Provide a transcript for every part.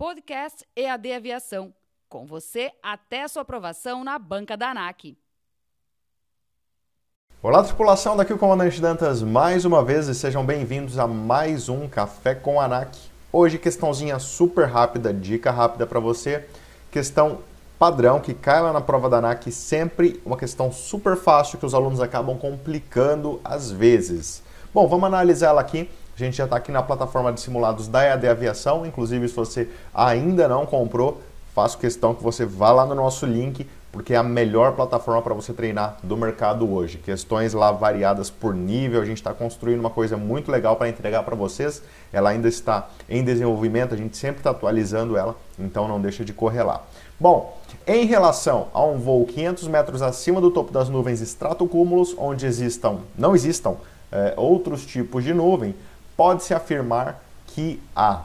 Podcast EAD Aviação. Com você até sua aprovação na banca da ANAC. Olá, tripulação, daqui o Comandante Dantas mais uma vez e sejam bem-vindos a mais um Café com ANAC. Hoje, questãozinha super rápida, dica rápida para você. Questão padrão que cai lá na prova da ANAC, sempre uma questão super fácil que os alunos acabam complicando às vezes. Bom, vamos analisar ela aqui. A gente já está aqui na plataforma de simulados da EAD Aviação. Inclusive, se você ainda não comprou, faço questão que você vá lá no nosso link, porque é a melhor plataforma para você treinar do mercado hoje. Questões lá variadas por nível, a gente está construindo uma coisa muito legal para entregar para vocês. Ela ainda está em desenvolvimento, a gente sempre está atualizando ela, então não deixa de correr lá. Bom, em relação a um voo 500 metros acima do topo das nuvens estratocúmulos, onde existam, não existam é, outros tipos de nuvem, pode-se afirmar que há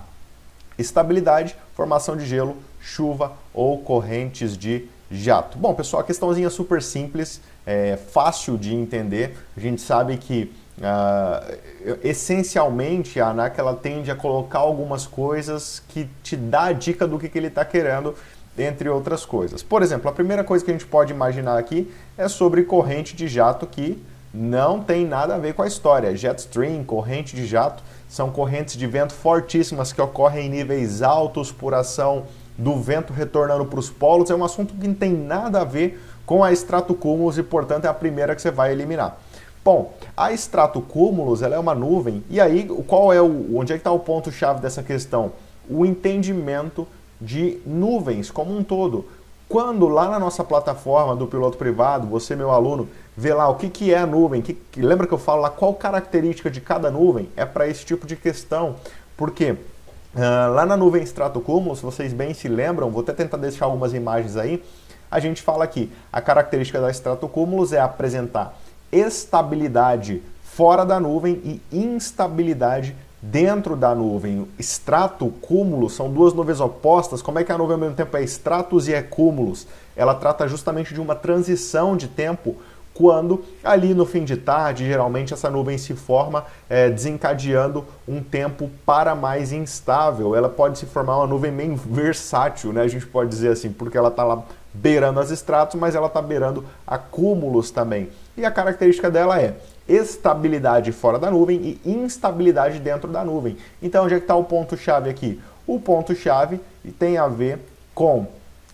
estabilidade, formação de gelo, chuva ou correntes de jato. Bom, pessoal, a questãozinha super simples, é, fácil de entender. A gente sabe que uh, essencialmente a ANAC ela tende a colocar algumas coisas que te dá a dica do que, que ele está querendo, entre outras coisas. Por exemplo, a primeira coisa que a gente pode imaginar aqui é sobre corrente de jato que não tem nada a ver com a história. Jet stream, corrente de jato, são correntes de vento fortíssimas que ocorrem em níveis altos por ação do vento retornando para os polos. É um assunto que não tem nada a ver com a estratocúmulos e, portanto, é a primeira que você vai eliminar. Bom, a estratocúmulos ela é uma nuvem e aí qual é o onde é que está o ponto chave dessa questão? O entendimento de nuvens como um todo. Quando lá na nossa plataforma do piloto privado, você, meu aluno, vê lá o que, que é a nuvem, que, lembra que eu falo lá qual característica de cada nuvem? É para esse tipo de questão. Porque uh, lá na nuvem estratocúmulo, se vocês bem se lembram, vou até tentar deixar algumas imagens aí, a gente fala aqui, a característica da estratocúmulos é apresentar estabilidade fora da nuvem e instabilidade dentro da nuvem. Extrato, cúmulo, são duas nuvens opostas. Como é que a nuvem ao mesmo tempo é estratos e é cúmulos? Ela trata justamente de uma transição de tempo quando ali no fim de tarde, geralmente essa nuvem se forma é, desencadeando um tempo para mais instável. Ela pode se formar uma nuvem meio versátil, né? A gente pode dizer assim, porque ela está lá beirando as estratos, mas ela está beirando acúmulos também. E a característica dela é estabilidade fora da nuvem e instabilidade dentro da nuvem. Então, onde é que está o ponto-chave aqui? O ponto-chave tem a ver com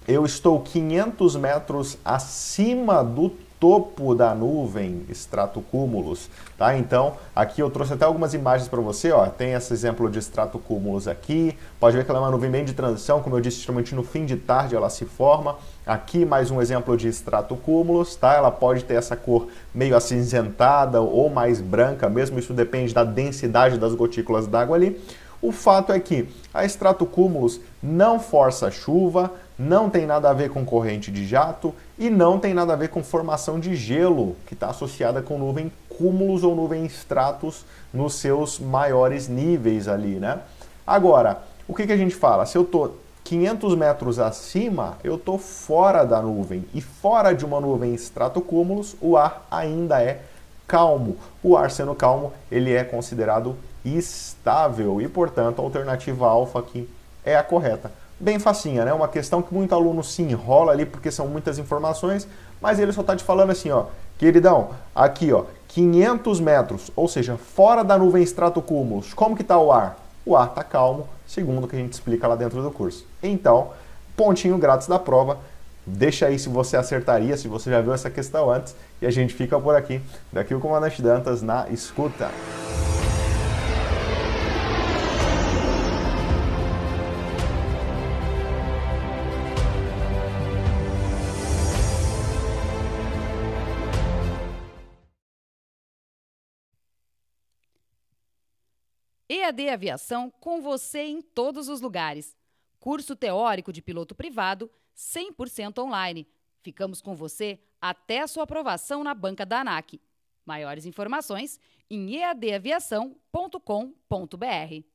eu estou 500 metros acima do topo da nuvem, estratocúmulos, tá? Então, aqui eu trouxe até algumas imagens para você, ó, tem esse exemplo de estratocúmulos aqui, pode ver que ela é uma nuvem bem de transição, como eu disse, geralmente no fim de tarde ela se forma, aqui mais um exemplo de estratocúmulos, tá? Ela pode ter essa cor meio acinzentada ou mais branca, mesmo isso depende da densidade das gotículas d'água ali, o fato é que a estratocúmulos não força chuva, não tem nada a ver com corrente de jato e não tem nada a ver com formação de gelo, que está associada com nuvem cúmulos ou nuvem estratos nos seus maiores níveis ali, né? Agora, o que, que a gente fala? Se eu estou 500 metros acima, eu estou fora da nuvem. E fora de uma nuvem estratocúmulos, o ar ainda é calmo. O ar sendo calmo, ele é considerado estável e, portanto, a alternativa alfa aqui é a correta bem facinha, né? Uma questão que muito aluno se enrola ali porque são muitas informações, mas ele só está te falando assim, ó, queridão, aqui, ó, 500 metros, ou seja, fora da nuvem estratocúmulos, como que está o ar? O ar está calmo, segundo o que a gente explica lá dentro do curso. Então, pontinho grátis da prova, deixa aí se você acertaria, se você já viu essa questão antes, e a gente fica por aqui. Daqui o Comandante Dantas na escuta. EAD Aviação com você em todos os lugares. Curso teórico de piloto privado 100% online. Ficamos com você até a sua aprovação na banca da ANAC. Maiores informações em eadaviação.com.br.